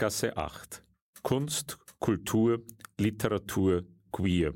Berggasse 8. Kunst, Kultur, Literatur, Queer.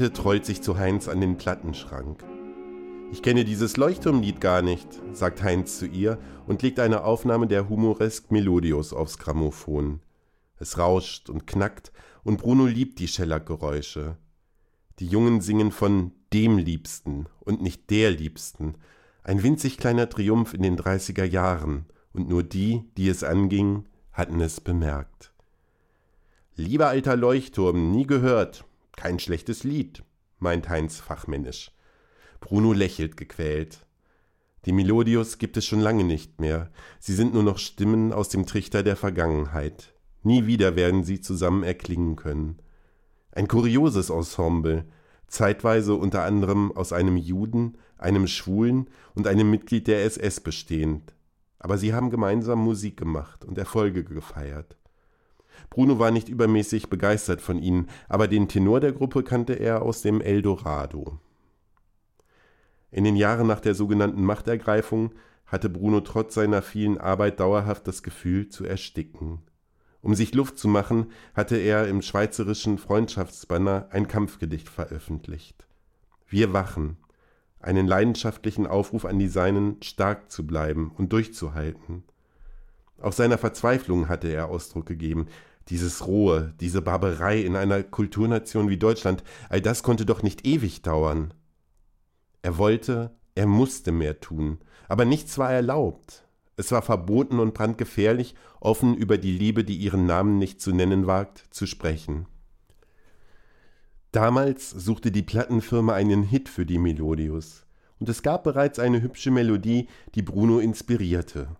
Grete trollt sich zu Heinz an den Plattenschrank. Ich kenne dieses Leuchtturmlied gar nicht, sagt Heinz zu ihr und legt eine Aufnahme der Humoresk Melodios aufs Grammophon. Es rauscht und knackt und Bruno liebt die Schellackgeräusche. Die Jungen singen von dem Liebsten und nicht der Liebsten. Ein winzig kleiner Triumph in den 30er Jahren und nur die, die es anging, hatten es bemerkt. Lieber alter Leuchtturm, nie gehört. Kein schlechtes Lied, meint Heinz fachmännisch. Bruno lächelt gequält. Die Melodios gibt es schon lange nicht mehr. Sie sind nur noch Stimmen aus dem Trichter der Vergangenheit. Nie wieder werden sie zusammen erklingen können. Ein kurioses Ensemble, zeitweise unter anderem aus einem Juden, einem Schwulen und einem Mitglied der SS bestehend. Aber sie haben gemeinsam Musik gemacht und Erfolge gefeiert. Bruno war nicht übermäßig begeistert von ihnen, aber den Tenor der Gruppe kannte er aus dem Eldorado. In den Jahren nach der sogenannten Machtergreifung hatte Bruno trotz seiner vielen Arbeit dauerhaft das Gefühl zu ersticken. Um sich Luft zu machen, hatte er im schweizerischen Freundschaftsbanner ein Kampfgedicht veröffentlicht. Wir wachen, einen leidenschaftlichen Aufruf an die Seinen, stark zu bleiben und durchzuhalten. Auch seiner Verzweiflung hatte er Ausdruck gegeben. Dieses Rohe, diese Barbarei in einer Kulturnation wie Deutschland, all das konnte doch nicht ewig dauern. Er wollte, er musste mehr tun, aber nichts war erlaubt. Es war verboten und brandgefährlich, offen über die Liebe, die ihren Namen nicht zu nennen wagt, zu sprechen. Damals suchte die Plattenfirma einen Hit für die Melodius, und es gab bereits eine hübsche Melodie, die Bruno inspirierte.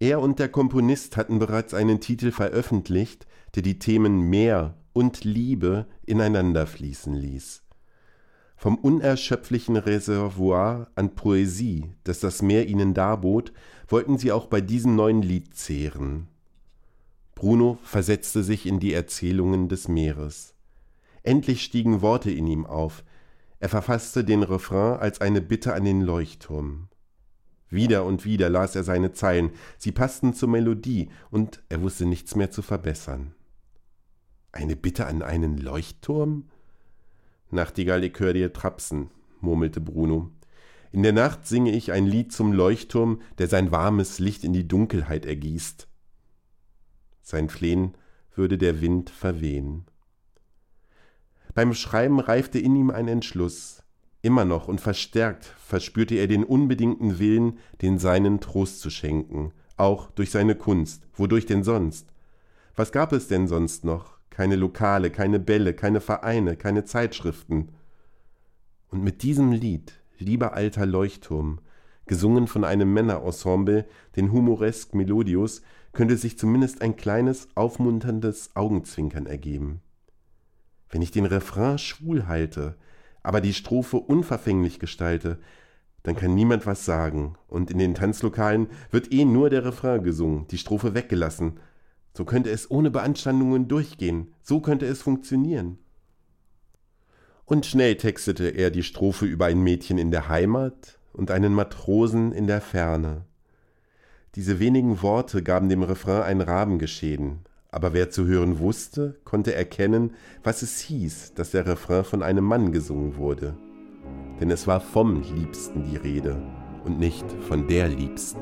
Er und der Komponist hatten bereits einen Titel veröffentlicht, der die Themen Meer und Liebe ineinander fließen ließ. Vom unerschöpflichen Reservoir an Poesie, das das Meer ihnen darbot, wollten sie auch bei diesem neuen Lied zehren. Bruno versetzte sich in die Erzählungen des Meeres. Endlich stiegen Worte in ihm auf. Er verfasste den Refrain als eine Bitte an den Leuchtturm. Wieder und wieder las er seine Zeilen, sie passten zur Melodie, und er wusste nichts mehr zu verbessern. Eine Bitte an einen Leuchtturm? Nachtigall, ich hör dir trapsen, murmelte Bruno. In der Nacht singe ich ein Lied zum Leuchtturm, der sein warmes Licht in die Dunkelheit ergießt. Sein Flehen würde der Wind verwehen. Beim Schreiben reifte in ihm ein Entschluss. Immer noch und verstärkt verspürte er den unbedingten Willen, den Seinen Trost zu schenken, auch durch seine Kunst. Wodurch denn sonst? Was gab es denn sonst noch? keine Lokale, keine Bälle, keine Vereine, keine Zeitschriften. Und mit diesem Lied, lieber alter Leuchtturm, gesungen von einem Männerensemble, den Humoresk Melodius, könnte sich zumindest ein kleines, aufmunterndes Augenzwinkern ergeben. Wenn ich den Refrain schwul halte, aber die Strophe unverfänglich gestalte, dann kann niemand was sagen, und in den Tanzlokalen wird eh nur der Refrain gesungen, die Strophe weggelassen, so könnte es ohne Beanstandungen durchgehen, so könnte es funktionieren. Und schnell textete er die Strophe über ein Mädchen in der Heimat und einen Matrosen in der Ferne. Diese wenigen Worte gaben dem Refrain ein Rabengeschehen, aber wer zu hören wusste, konnte erkennen, was es hieß, dass der Refrain von einem Mann gesungen wurde. Denn es war vom Liebsten die Rede und nicht von der Liebsten.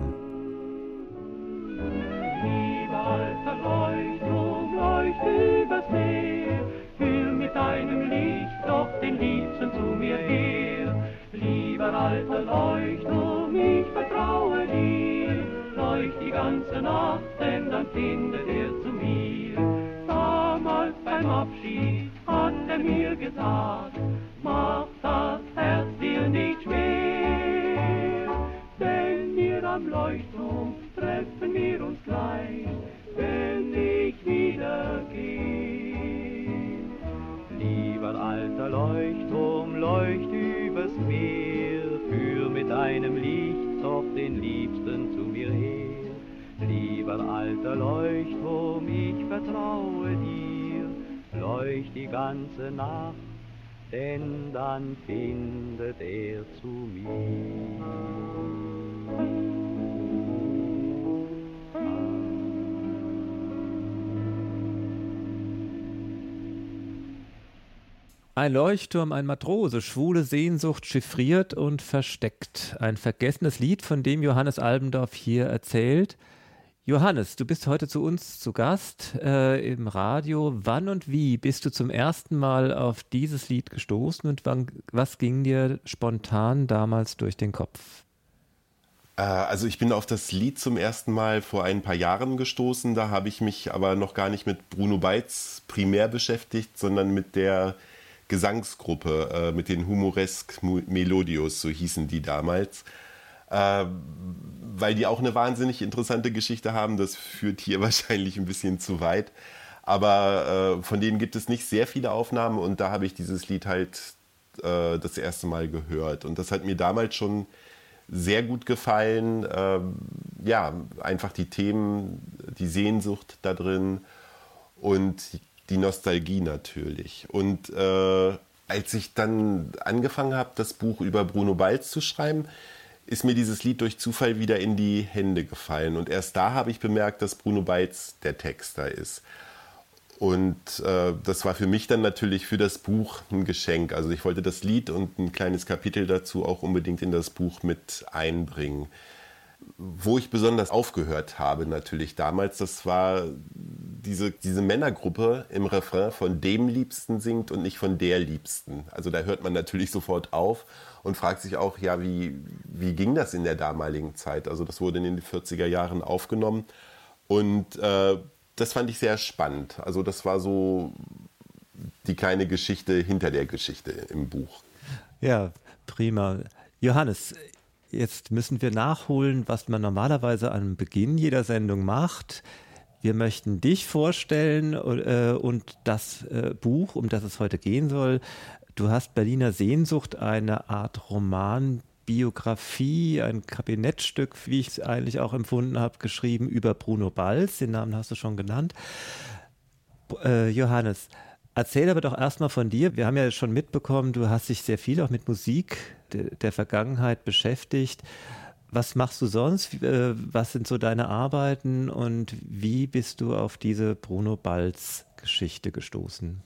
alter Leuchtturm, ich vertraue dir. Leucht die ganze Nacht, denn dann finden mir ganze Nacht, denn dann findet er zu mir. Ein Leuchtturm, ein Matrose, schwule Sehnsucht chiffriert und versteckt. Ein vergessenes Lied, von dem Johannes Albendorf hier erzählt. Johannes, du bist heute zu uns zu Gast äh, im Radio. Wann und wie bist du zum ersten Mal auf dieses Lied gestoßen und wann, was ging dir spontan damals durch den Kopf? Äh, also ich bin auf das Lied zum ersten Mal vor ein paar Jahren gestoßen. Da habe ich mich aber noch gar nicht mit Bruno Beitz primär beschäftigt, sondern mit der Gesangsgruppe, äh, mit den Humoresk Melodios, so hießen die damals. Äh, weil die auch eine wahnsinnig interessante Geschichte haben. Das führt hier wahrscheinlich ein bisschen zu weit. Aber äh, von denen gibt es nicht sehr viele Aufnahmen und da habe ich dieses Lied halt äh, das erste Mal gehört. Und das hat mir damals schon sehr gut gefallen. Ähm, ja, einfach die Themen, die Sehnsucht da drin und die Nostalgie natürlich. Und äh, als ich dann angefangen habe, das Buch über Bruno Balz zu schreiben, ist mir dieses Lied durch Zufall wieder in die Hände gefallen. Und erst da habe ich bemerkt, dass Bruno Balz der Texter ist. Und äh, das war für mich dann natürlich für das Buch ein Geschenk. Also ich wollte das Lied und ein kleines Kapitel dazu auch unbedingt in das Buch mit einbringen. Wo ich besonders aufgehört habe natürlich damals, das war diese, diese Männergruppe im Refrain von dem Liebsten singt und nicht von der Liebsten. Also da hört man natürlich sofort auf und fragt sich auch, ja, wie, wie ging das in der damaligen Zeit? Also das wurde in den 40er Jahren aufgenommen und äh, das fand ich sehr spannend. Also das war so die kleine Geschichte hinter der Geschichte im Buch. Ja, prima. Johannes, jetzt müssen wir nachholen, was man normalerweise am Beginn jeder Sendung macht. Wir möchten dich vorstellen äh, und das äh, Buch, um das es heute gehen soll. Du hast Berliner Sehnsucht, eine Art Romanbiografie, ein Kabinettstück, wie ich es eigentlich auch empfunden habe, geschrieben über Bruno Balz. Den Namen hast du schon genannt. Äh, Johannes, erzähl aber doch erstmal von dir. Wir haben ja schon mitbekommen, du hast dich sehr viel auch mit Musik der Vergangenheit beschäftigt was machst du sonst? Äh, was sind so deine Arbeiten und wie bist du auf diese Bruno Balz Geschichte gestoßen?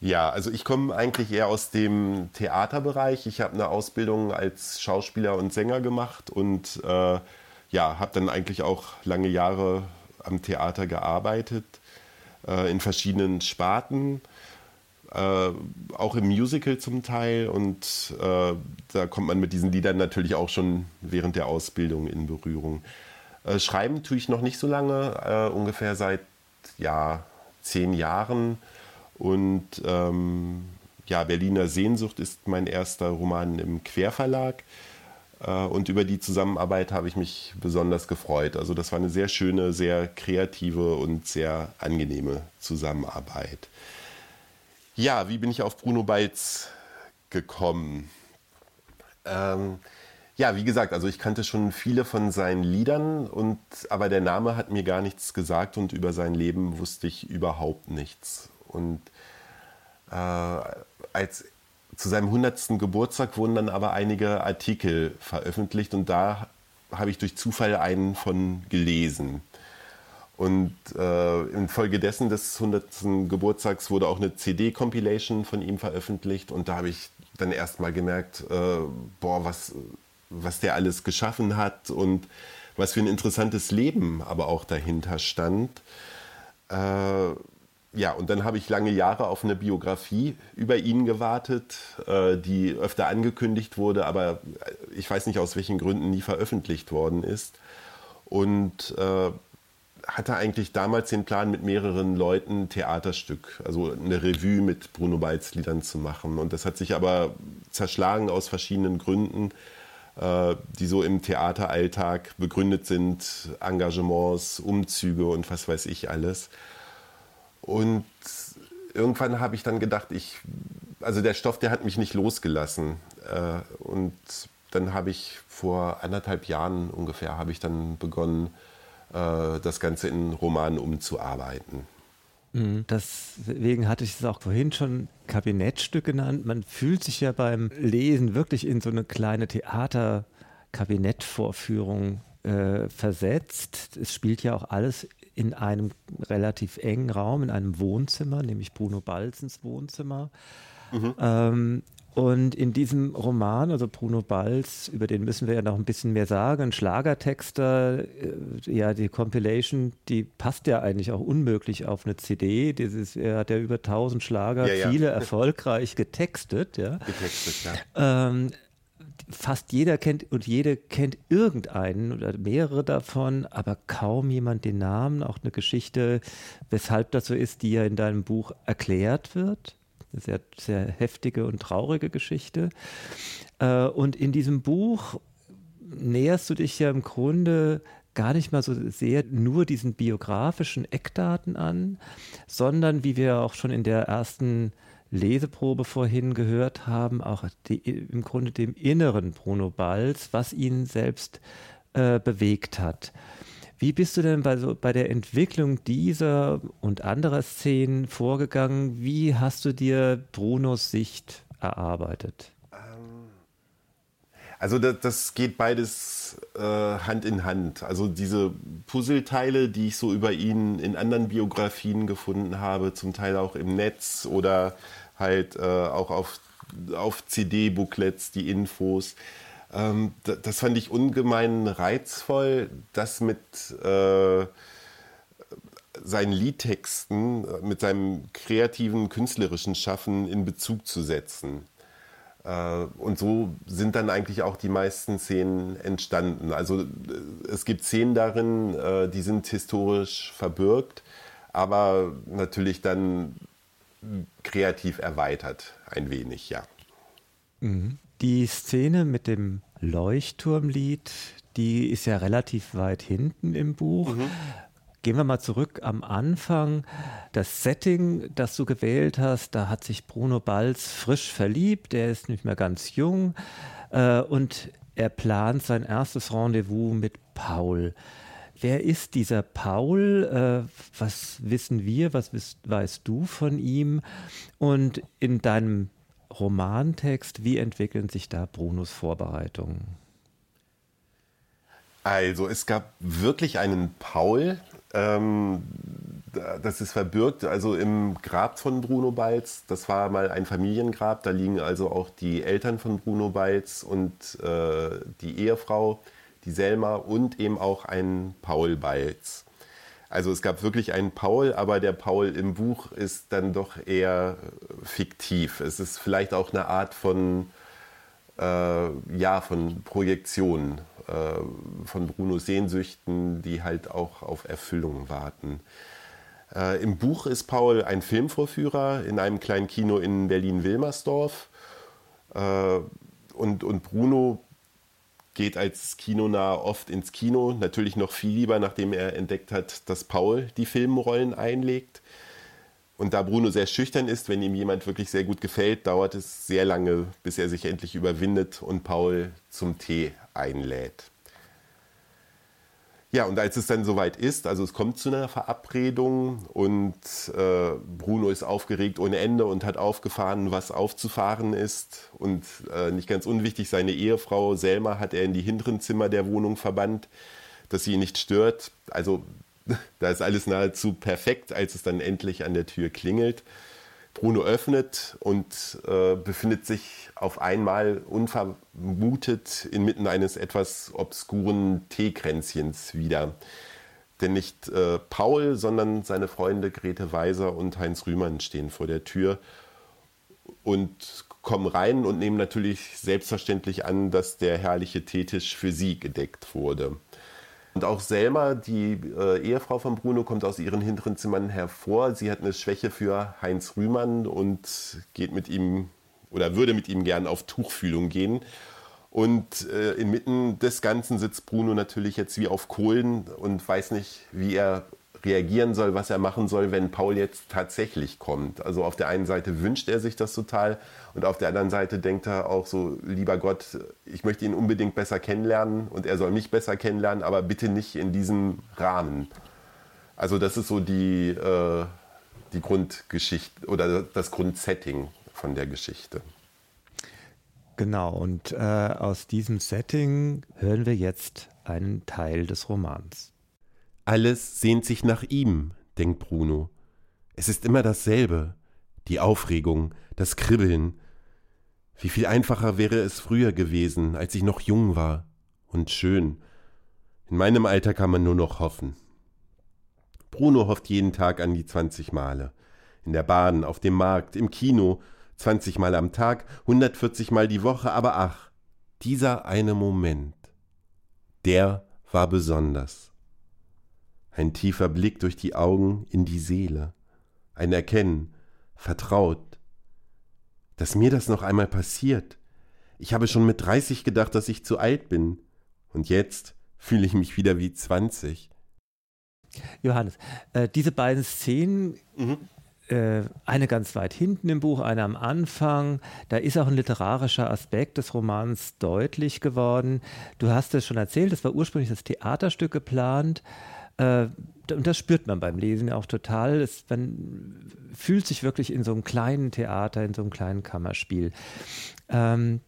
Ja, also ich komme eigentlich eher aus dem Theaterbereich. Ich habe eine Ausbildung als Schauspieler und Sänger gemacht und äh, ja, habe dann eigentlich auch lange Jahre am Theater gearbeitet, äh, in verschiedenen Sparten äh, auch im Musical zum Teil und äh, da kommt man mit diesen Liedern natürlich auch schon während der Ausbildung in Berührung. Äh, schreiben tue ich noch nicht so lange, äh, ungefähr seit ja, zehn Jahren und ähm, ja, Berliner Sehnsucht ist mein erster Roman im Querverlag äh, und über die Zusammenarbeit habe ich mich besonders gefreut. Also das war eine sehr schöne, sehr kreative und sehr angenehme Zusammenarbeit. Ja, wie bin ich auf Bruno Balz gekommen? Ähm, ja, wie gesagt, also ich kannte schon viele von seinen Liedern, und, aber der Name hat mir gar nichts gesagt und über sein Leben wusste ich überhaupt nichts. Und äh, als zu seinem 100. Geburtstag wurden dann aber einige Artikel veröffentlicht und da habe ich durch Zufall einen von gelesen. Und äh, infolgedessen des 100. Geburtstags wurde auch eine CD-Compilation von ihm veröffentlicht. Und da habe ich dann erst mal gemerkt, äh, boah, was, was der alles geschaffen hat und was für ein interessantes Leben aber auch dahinter stand. Äh, ja, und dann habe ich lange Jahre auf eine Biografie über ihn gewartet, äh, die öfter angekündigt wurde, aber ich weiß nicht aus welchen Gründen nie veröffentlicht worden ist. Und äh, hatte eigentlich damals den Plan, mit mehreren Leuten ein Theaterstück, also eine Revue mit Bruno Balz Liedern zu machen. Und das hat sich aber zerschlagen aus verschiedenen Gründen, äh, die so im Theateralltag begründet sind, Engagements, Umzüge und was weiß ich alles. Und irgendwann habe ich dann gedacht, ich, also der Stoff, der hat mich nicht losgelassen. Äh, und dann habe ich vor anderthalb Jahren ungefähr, habe ich dann begonnen, das Ganze in Romanen umzuarbeiten. Mhm. Deswegen hatte ich es auch vorhin schon Kabinettstück genannt. Man fühlt sich ja beim Lesen wirklich in so eine kleine Theater-Kabinettvorführung äh, versetzt. Es spielt ja auch alles in einem relativ engen Raum, in einem Wohnzimmer, nämlich Bruno Balzens Wohnzimmer. Mhm. Ähm, und in diesem Roman, also Bruno Balz, über den müssen wir ja noch ein bisschen mehr sagen, Schlagertexter, äh, ja, die Compilation, die passt ja eigentlich auch unmöglich auf eine CD. Dieses, er hat ja über 1000 Schlager, ja, ja. viele erfolgreich getextet, ja. Getextet, ja. Ähm, fast jeder kennt und jede kennt irgendeinen oder mehrere davon, aber kaum jemand den Namen, auch eine Geschichte, weshalb das so ist, die ja in deinem Buch erklärt wird. Eine sehr, sehr heftige und traurige Geschichte. Äh, und in diesem Buch näherst du dich ja im Grunde gar nicht mal so sehr nur diesen biografischen Eckdaten an, sondern wie wir auch schon in der ersten Leseprobe vorhin gehört haben, auch die, im Grunde dem inneren Bruno Balz, was ihn selbst äh, bewegt hat. Wie bist du denn bei, so, bei der Entwicklung dieser und anderer Szenen vorgegangen? Wie hast du dir Brunos Sicht erarbeitet? Ähm, also das, das geht beides äh, Hand in Hand. Also diese Puzzleteile, die ich so über ihn in anderen Biografien gefunden habe, zum Teil auch im Netz oder halt äh, auch auf, auf CD-Booklets die Infos. Ähm, das fand ich ungemein reizvoll, das mit äh, seinen Liedtexten, äh, mit seinem kreativen, künstlerischen Schaffen in Bezug zu setzen. Äh, und so sind dann eigentlich auch die meisten Szenen entstanden. Also äh, es gibt Szenen darin, die sind historisch verbürgt, aber natürlich dann kreativ erweitert, ein wenig, ja. Mhm. Die Szene mit dem Leuchtturmlied, die ist ja relativ weit hinten im Buch. Mhm. Gehen wir mal zurück am Anfang. Das Setting, das du gewählt hast, da hat sich Bruno Balz frisch verliebt. Er ist nicht mehr ganz jung äh, und er plant sein erstes Rendezvous mit Paul. Wer ist dieser Paul? Äh, was wissen wir? Was weißt du von ihm? Und in deinem Romantext, wie entwickeln sich da Brunos Vorbereitungen? Also es gab wirklich einen Paul, ähm, das ist verbürgt, also im Grab von Bruno Balz. Das war mal ein Familiengrab, da liegen also auch die Eltern von Bruno Balz und äh, die Ehefrau die Selma und eben auch ein Paul Balz. Also es gab wirklich einen Paul, aber der Paul im Buch ist dann doch eher fiktiv. Es ist vielleicht auch eine Art von, äh, ja, von Projektion, äh, von Brunos Sehnsüchten, die halt auch auf Erfüllung warten. Äh, Im Buch ist Paul ein Filmvorführer in einem kleinen Kino in Berlin-Wilmersdorf. Äh, und, und Bruno geht als Kinonah oft ins Kino, natürlich noch viel lieber, nachdem er entdeckt hat, dass Paul die Filmrollen einlegt. Und da Bruno sehr schüchtern ist, wenn ihm jemand wirklich sehr gut gefällt, dauert es sehr lange, bis er sich endlich überwindet und Paul zum Tee einlädt. Ja, und als es dann soweit ist, also es kommt zu einer Verabredung und äh, Bruno ist aufgeregt ohne Ende und hat aufgefahren, was aufzufahren ist. Und äh, nicht ganz unwichtig, seine Ehefrau Selma hat er in die hinteren Zimmer der Wohnung verbannt, dass sie ihn nicht stört. Also da ist alles nahezu perfekt, als es dann endlich an der Tür klingelt. Bruno öffnet und äh, befindet sich auf einmal unvermutet inmitten eines etwas obskuren Teekränzchens wieder. Denn nicht äh, Paul, sondern seine Freunde Grete Weiser und Heinz Rühmann stehen vor der Tür und kommen rein und nehmen natürlich selbstverständlich an, dass der herrliche Teetisch für sie gedeckt wurde. Und auch Selma, die äh, Ehefrau von Bruno, kommt aus ihren hinteren Zimmern hervor. Sie hat eine Schwäche für Heinz Rühmann und geht mit ihm oder würde mit ihm gern auf Tuchfühlung gehen. Und äh, inmitten des Ganzen sitzt Bruno natürlich jetzt wie auf Kohlen und weiß nicht, wie er reagieren soll, was er machen soll, wenn Paul jetzt tatsächlich kommt. Also auf der einen Seite wünscht er sich das total und auf der anderen Seite denkt er auch so, lieber Gott, ich möchte ihn unbedingt besser kennenlernen und er soll mich besser kennenlernen, aber bitte nicht in diesem Rahmen. Also das ist so die, äh, die Grundgeschichte oder das Grundsetting von der Geschichte. Genau, und äh, aus diesem Setting hören wir jetzt einen Teil des Romans. Alles sehnt sich nach ihm, denkt Bruno. Es ist immer dasselbe. Die Aufregung, das Kribbeln. Wie viel einfacher wäre es früher gewesen, als ich noch jung war und schön. In meinem Alter kann man nur noch hoffen. Bruno hofft jeden Tag an die 20 Male. In der Bahn, auf dem Markt, im Kino, 20 Mal am Tag, 140 Mal die Woche, aber ach, dieser eine Moment, der war besonders. Ein tiefer Blick durch die Augen in die Seele, ein Erkennen, vertraut, dass mir das noch einmal passiert. Ich habe schon mit 30 gedacht, dass ich zu alt bin, und jetzt fühle ich mich wieder wie 20. Johannes, äh, diese beiden Szenen, mhm. äh, eine ganz weit hinten im Buch, eine am Anfang, da ist auch ein literarischer Aspekt des Romans deutlich geworden. Du hast es schon erzählt, es war ursprünglich das Theaterstück geplant. Äh, und das spürt man beim Lesen auch total. Es, man fühlt sich wirklich in so einem kleinen Theater, in so einem kleinen Kammerspiel. Ähm,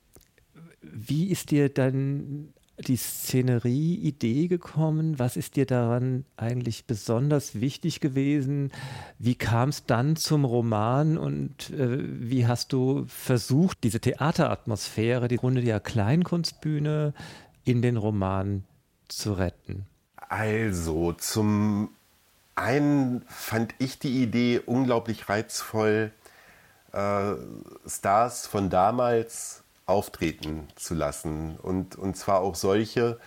wie ist dir dann die Szenerie-Idee gekommen? Was ist dir daran eigentlich besonders wichtig gewesen? Wie kam es dann zum Roman und äh, wie hast du versucht, diese Theateratmosphäre, die Runde der Kleinkunstbühne in den Roman zu retten? Also, zum einen fand ich die Idee unglaublich reizvoll, äh, Stars von damals auftreten zu lassen. Und, und zwar auch solche,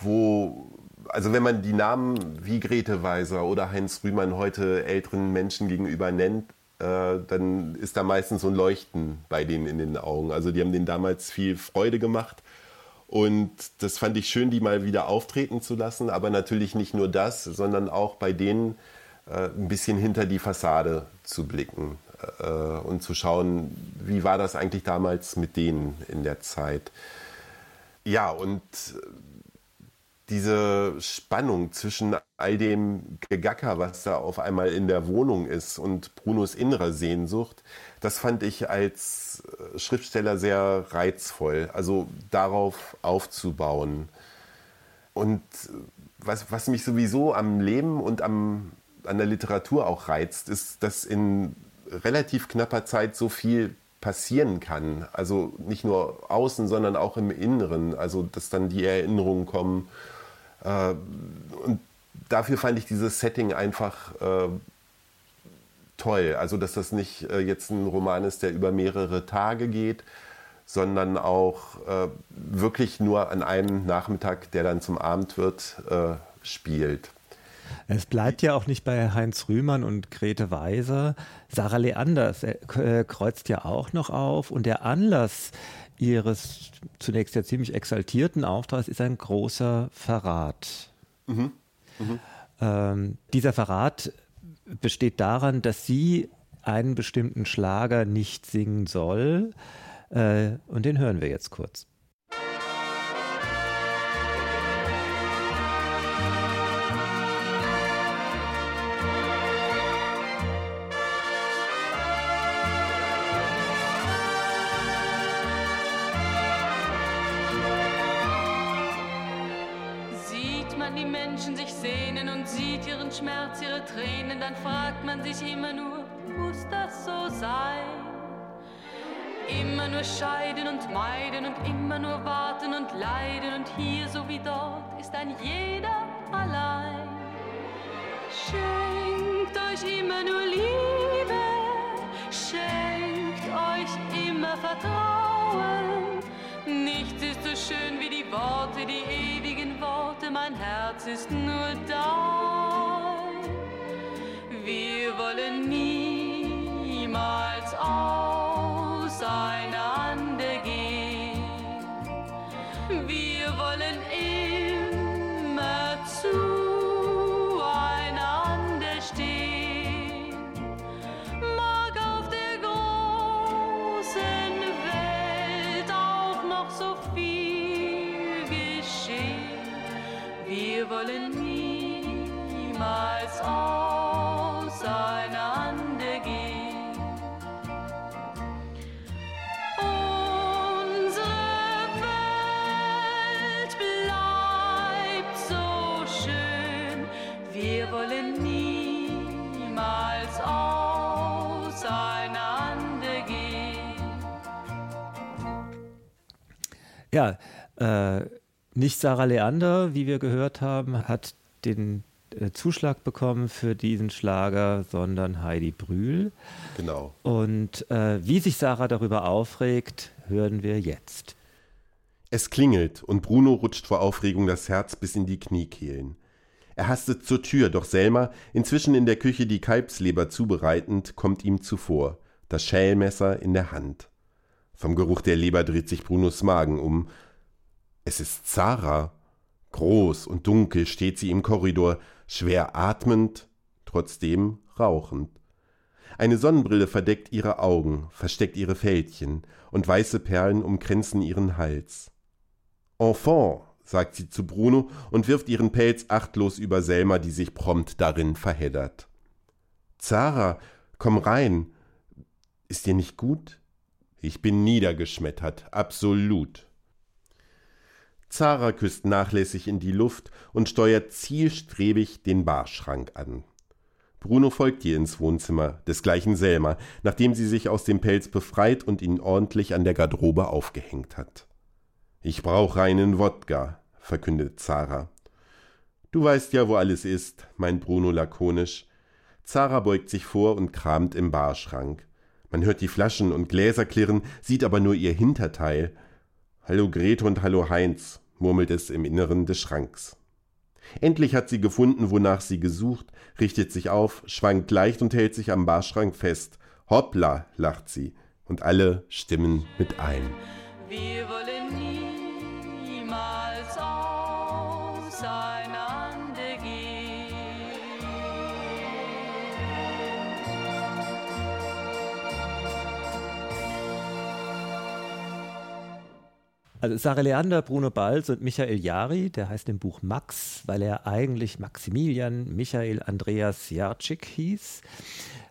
wo, also wenn man die Namen wie Grete Weiser oder Heinz Rühmann heute älteren Menschen gegenüber nennt, äh, dann ist da meistens so ein Leuchten bei denen in den Augen. Also die haben denen damals viel Freude gemacht und das fand ich schön, die mal wieder auftreten zu lassen. Aber natürlich nicht nur das, sondern auch bei denen äh, ein bisschen hinter die Fassade zu blicken äh, und zu schauen, wie war das eigentlich damals mit denen in der Zeit. Ja, und diese Spannung zwischen all dem Gegacker, was da auf einmal in der Wohnung ist und Brunos innerer Sehnsucht, das fand ich als äh, Schriftsteller sehr reizvoll, also darauf aufzubauen. Und äh, was, was mich sowieso am Leben und am, an der Literatur auch reizt, ist, dass in relativ knapper Zeit so viel passieren kann. Also nicht nur außen, sondern auch im Inneren. Also dass dann die Erinnerungen kommen äh, und dafür fand ich dieses Setting einfach toll. Also, dass das nicht äh, jetzt ein Roman ist, der über mehrere Tage geht, sondern auch äh, wirklich nur an einem Nachmittag, der dann zum Abend wird, äh, spielt. Es bleibt ja auch nicht bei Heinz Rühmann und Grete Weiser. Sarah Leanders äh, kreuzt ja auch noch auf und der Anlass ihres zunächst ja ziemlich exaltierten Auftrags ist ein großer Verrat. Mhm. Mhm. Ähm, dieser Verrat besteht daran, dass sie einen bestimmten Schlager nicht singen soll. Äh, und den hören wir jetzt kurz. Ja, äh, nicht Sarah Leander, wie wir gehört haben, hat den äh, Zuschlag bekommen für diesen Schlager, sondern Heidi Brühl. Genau. Und äh, wie sich Sarah darüber aufregt, hören wir jetzt. Es klingelt und Bruno rutscht vor Aufregung das Herz bis in die Kniekehlen. Er hastet zur Tür, doch Selma, inzwischen in der Küche die Kalbsleber zubereitend, kommt ihm zuvor, das Schälmesser in der Hand. Vom Geruch der Leber dreht sich Brunos Magen um. Es ist Zara. Groß und dunkel steht sie im Korridor, schwer atmend, trotzdem rauchend. Eine Sonnenbrille verdeckt ihre Augen, versteckt ihre Fältchen, und weiße Perlen umkränzen ihren Hals. Enfant, sagt sie zu Bruno und wirft ihren Pelz achtlos über Selma, die sich prompt darin verheddert. Zara, komm rein. Ist dir nicht gut? Ich bin niedergeschmettert, absolut. Zara küsst nachlässig in die Luft und steuert zielstrebig den Barschrank an. Bruno folgt ihr ins Wohnzimmer, desgleichen Selma, nachdem sie sich aus dem Pelz befreit und ihn ordentlich an der Garderobe aufgehängt hat. Ich brauche einen Wodka, verkündet Zara. Du weißt ja, wo alles ist, meint Bruno lakonisch. Zara beugt sich vor und kramt im Barschrank. Man hört die Flaschen und Gläser klirren, sieht aber nur ihr Hinterteil. Hallo Grete und hallo Heinz, murmelt es im Inneren des Schranks. Endlich hat sie gefunden, wonach sie gesucht, richtet sich auf, schwankt leicht und hält sich am Barschrank fest. Hoppla, lacht sie, und alle stimmen mit ein. Wir wollen niemals auseinander Also Sarah Leander, Bruno Balz und Michael Jari, der heißt im Buch Max, weil er eigentlich Maximilian Michael Andreas Jarczyk hieß,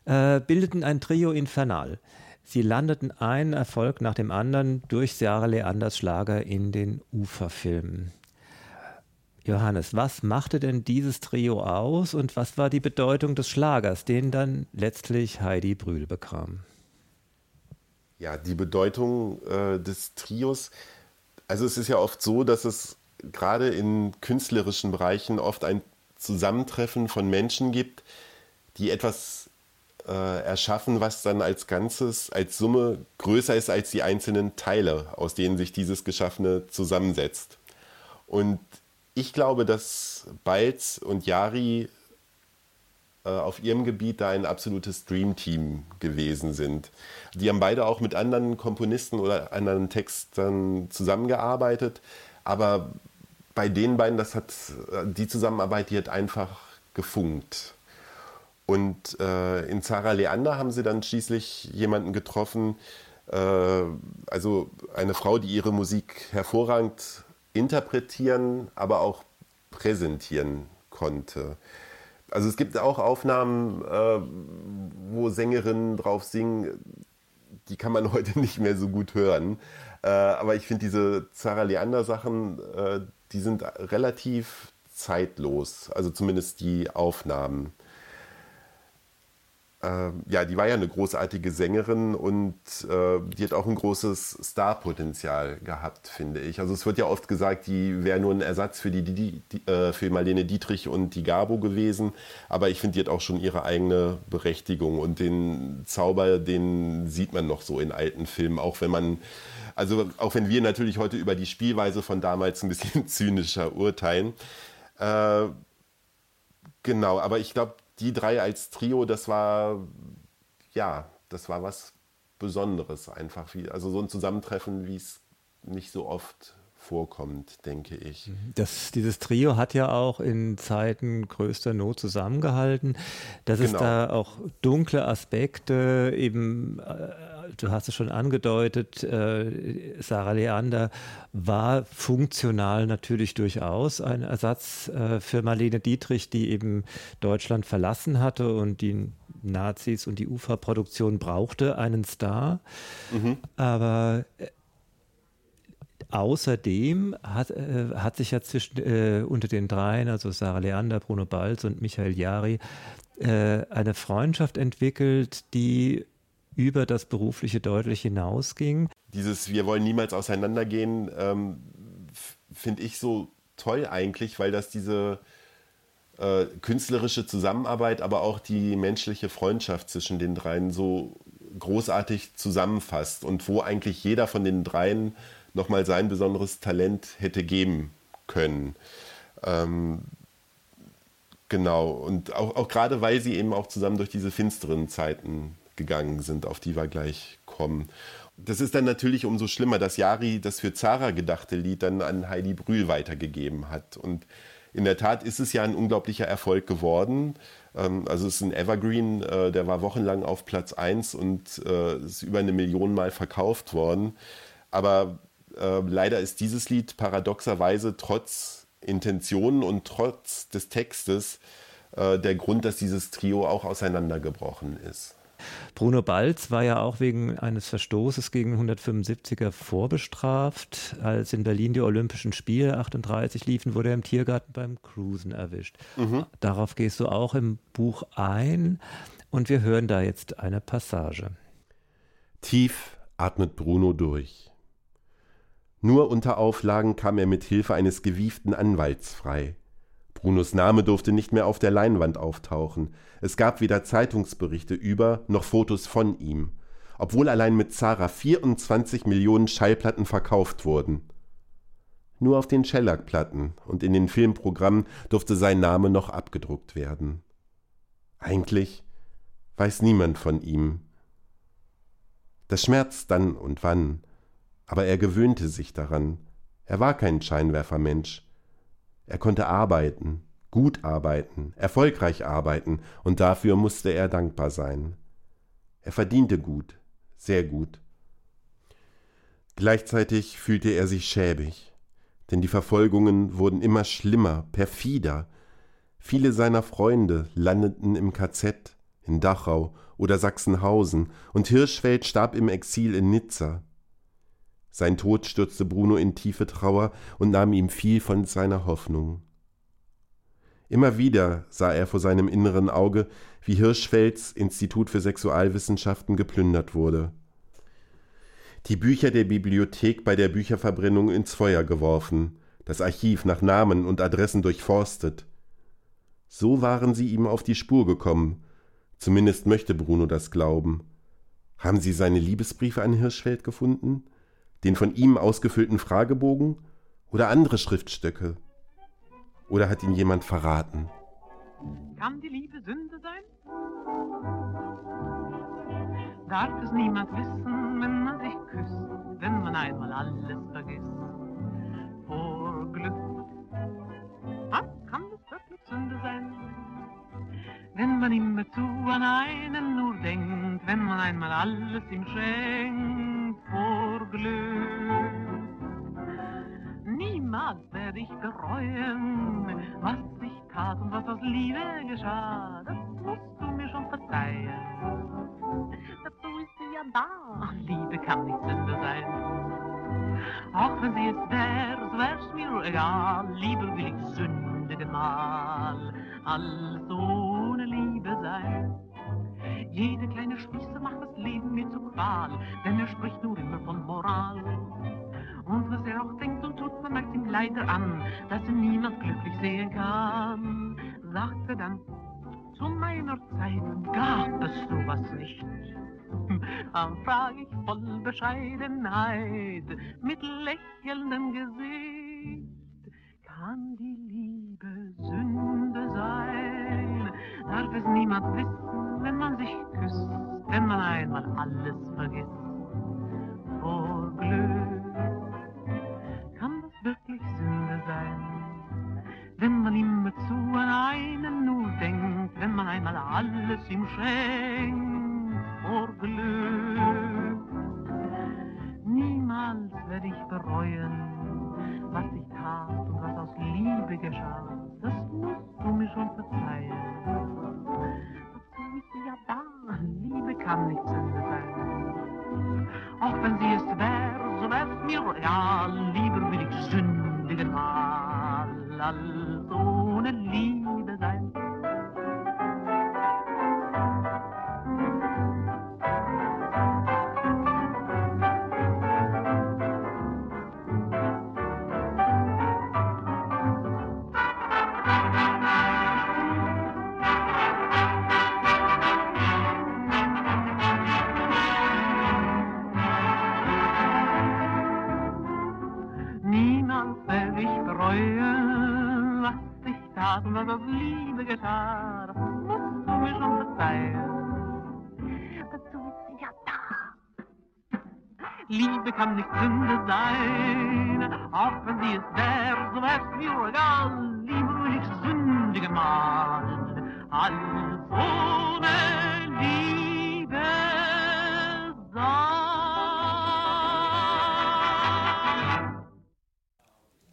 äh, bildeten ein Trio infernal. Sie landeten einen Erfolg nach dem anderen durch Sarah Leanders Schlager in den Uferfilmen. Johannes, was machte denn dieses Trio aus und was war die Bedeutung des Schlagers, den dann letztlich Heidi Brühl bekam? Ja, die Bedeutung äh, des Trios, also es ist ja oft so, dass es gerade in künstlerischen Bereichen oft ein Zusammentreffen von Menschen gibt, die etwas äh, erschaffen, was dann als Ganzes, als Summe größer ist als die einzelnen Teile, aus denen sich dieses Geschaffene zusammensetzt. Und ich glaube, dass Balz und Jari äh, auf ihrem Gebiet da ein absolutes Dreamteam gewesen sind. Die haben beide auch mit anderen Komponisten oder anderen Textern zusammengearbeitet, aber bei den beiden, das hat die Zusammenarbeit, die hat einfach gefunkt. Und äh, in Zara Leander haben sie dann schließlich jemanden getroffen, äh, also eine Frau, die ihre Musik hervorragend interpretieren, aber auch präsentieren konnte. Also es gibt auch Aufnahmen, äh, wo Sängerinnen drauf singen, die kann man heute nicht mehr so gut hören. Äh, aber ich finde diese Zara Leander Sachen, äh, die sind relativ zeitlos, also zumindest die Aufnahmen. Äh, ja, die war ja eine großartige Sängerin und äh, die hat auch ein großes Starpotenzial gehabt, finde ich. Also es wird ja oft gesagt, die wäre nur ein Ersatz für, die, die, die äh, für Marlene Dietrich und die Gabo gewesen. Aber ich finde, die hat auch schon ihre eigene Berechtigung und den Zauber, den sieht man noch so in alten Filmen, auch wenn man also auch wenn wir natürlich heute über die Spielweise von damals ein bisschen zynischer urteilen. Äh, genau, aber ich glaube, die drei als Trio, das war, ja, das war was Besonderes einfach. Wie, also so ein Zusammentreffen, wie es nicht so oft vorkommt, denke ich. Das, dieses Trio hat ja auch in Zeiten größter Not zusammengehalten, dass genau. es da auch dunkle Aspekte eben äh, du hast es schon angedeutet, äh, Sarah Leander war funktional natürlich durchaus ein Ersatz äh, für Marlene Dietrich, die eben Deutschland verlassen hatte und die Nazis und die UFA-Produktion brauchte einen Star. Mhm. Aber äh, Außerdem hat, äh, hat sich ja zwischen, äh, unter den dreien, also Sarah Leander, Bruno Balz und Michael Jari, äh, eine Freundschaft entwickelt, die über das Berufliche deutlich hinausging. Dieses Wir wollen niemals auseinandergehen, ähm, finde ich so toll eigentlich, weil das diese äh, künstlerische Zusammenarbeit, aber auch die menschliche Freundschaft zwischen den dreien so großartig zusammenfasst und wo eigentlich jeder von den dreien nochmal sein besonderes Talent hätte geben können. Ähm, genau, und auch, auch gerade weil sie eben auch zusammen durch diese finsteren Zeiten gegangen sind, auf die wir gleich kommen. Das ist dann natürlich umso schlimmer, dass Jari das für Zara gedachte Lied dann an Heidi Brühl weitergegeben hat. Und in der Tat ist es ja ein unglaublicher Erfolg geworden. Ähm, also es ist ein Evergreen, äh, der war wochenlang auf Platz 1 und äh, ist über eine Million Mal verkauft worden. Aber äh, leider ist dieses Lied paradoxerweise trotz Intentionen und trotz des Textes der Grund, dass dieses Trio auch auseinandergebrochen ist. Bruno Balz war ja auch wegen eines Verstoßes gegen 175er vorbestraft. Als in Berlin die Olympischen Spiele 38 liefen, wurde er im Tiergarten beim Cruisen erwischt. Mhm. Darauf gehst du auch im Buch ein und wir hören da jetzt eine Passage. Tief atmet Bruno durch. Nur unter Auflagen kam er mit Hilfe eines gewieften Anwalts frei. Brunos Name durfte nicht mehr auf der Leinwand auftauchen. Es gab weder Zeitungsberichte über noch Fotos von ihm, obwohl allein mit Zara 24 Millionen Schallplatten verkauft wurden. Nur auf den Shellac-Platten und in den Filmprogrammen durfte sein Name noch abgedruckt werden. Eigentlich weiß niemand von ihm. Das schmerzt dann und wann, aber er gewöhnte sich daran. Er war kein Scheinwerfermensch. Er konnte arbeiten, gut arbeiten, erfolgreich arbeiten, und dafür musste er dankbar sein. Er verdiente gut, sehr gut. Gleichzeitig fühlte er sich schäbig, denn die Verfolgungen wurden immer schlimmer, perfider. Viele seiner Freunde landeten im KZ, in Dachau oder Sachsenhausen, und Hirschfeld starb im Exil in Nizza. Sein Tod stürzte Bruno in tiefe Trauer und nahm ihm viel von seiner Hoffnung. Immer wieder sah er vor seinem inneren Auge, wie Hirschfelds Institut für Sexualwissenschaften geplündert wurde. Die Bücher der Bibliothek bei der Bücherverbrennung ins Feuer geworfen, das Archiv nach Namen und Adressen durchforstet. So waren sie ihm auf die Spur gekommen, zumindest möchte Bruno das glauben. Haben Sie seine Liebesbriefe an Hirschfeld gefunden? Den von ihm ausgefüllten Fragebogen oder andere Schriftstöcke? Oder hat ihn jemand verraten? Kann die Liebe Sünde sein? Darf es niemand wissen, wenn man sich küsst, wenn man einmal alles vergisst? Vor Glück. Ah, kann das wirklich Sünde sein? Wenn man immerzu an einen nur denkt, wenn man einmal alles ihm schenkt, vor Glück. Niemals werde ich bereuen, was ich tat und was aus Liebe geschah. Das musst du mir schon verzeihen. Dazu ist sie ja da. Liebe kann nicht Sünde sein. Auch wenn sie es wäre, so wär's mir egal. Lieber will ich sündigen mal, als ohne Liebe sein. Jede kleine Spieße macht das Leben mir zu Qual, denn er spricht nur immer von Moral. Und was er auch denkt und tut, man merkt ihm leider an, dass er niemand glücklich sehen kann. Sagt er dann, zu meiner Zeit gab es sowas nicht. Dann frag ich voll Bescheidenheit, mit lächelndem Gesicht, kann die Liebe sein? Darf es niemand wissen, wenn man sich küsst, wenn man einmal alles vergisst? Vor Glück kann das wirklich Sünde sein, wenn man immer zu an einen nur denkt, wenn man einmal alles ihm schenkt, vor Glück. Niemals werde ich bereuen, was ich tat und was aus Liebe geschah. Das musst du mir schon verzeihen. Dazu ist sie ja da, Liebe kann nicht Sünde sein. Auch wenn sie es wär, so wär's mir real, lieber will ich sündigen mal, als ohne Liebe und was aus Liebe geschah. Das musst du mir schon verzeihen. Dazu ist sie ja da. Liebe kann nicht Sünde sein, auch wenn sie es wär, so wär's mir egal. Lieber will ich sündigen mal, als ohne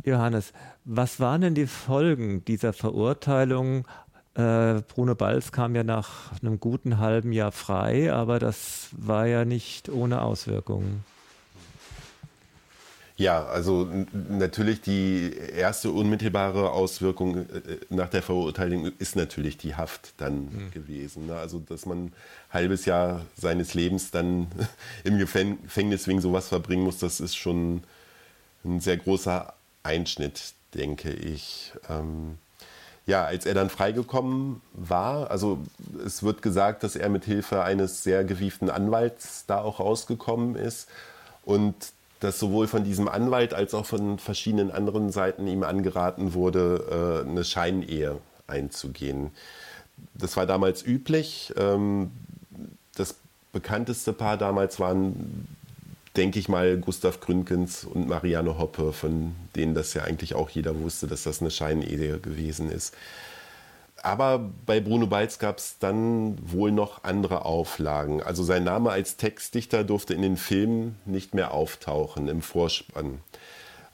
Johannes, was waren denn die Folgen dieser Verurteilung? Äh, Bruno Balz kam ja nach einem guten halben Jahr frei, aber das war ja nicht ohne Auswirkungen. Ja, also natürlich die erste unmittelbare Auswirkung äh, nach der Verurteilung ist natürlich die Haft dann gewesen. Ne? Also dass man ein halbes Jahr seines Lebens dann im Gefäng- Gefängnis wegen sowas verbringen muss, das ist schon ein sehr großer Einschnitt, denke ich. Ähm, ja, als er dann freigekommen war, also es wird gesagt, dass er mit Hilfe eines sehr gewieften Anwalts da auch rausgekommen ist und dass sowohl von diesem Anwalt als auch von verschiedenen anderen Seiten ihm angeraten wurde, äh, eine Scheinehe einzugehen. Das war damals üblich. Ähm, das bekannteste Paar damals waren, denke ich mal, Gustav Gründgens und Marianne Hoppe, von denen das ja eigentlich auch jeder wusste, dass das eine Scheinehe gewesen ist. Aber bei Bruno Balz gab es dann wohl noch andere Auflagen. Also sein Name als Textdichter durfte in den Filmen nicht mehr auftauchen im Vorspann.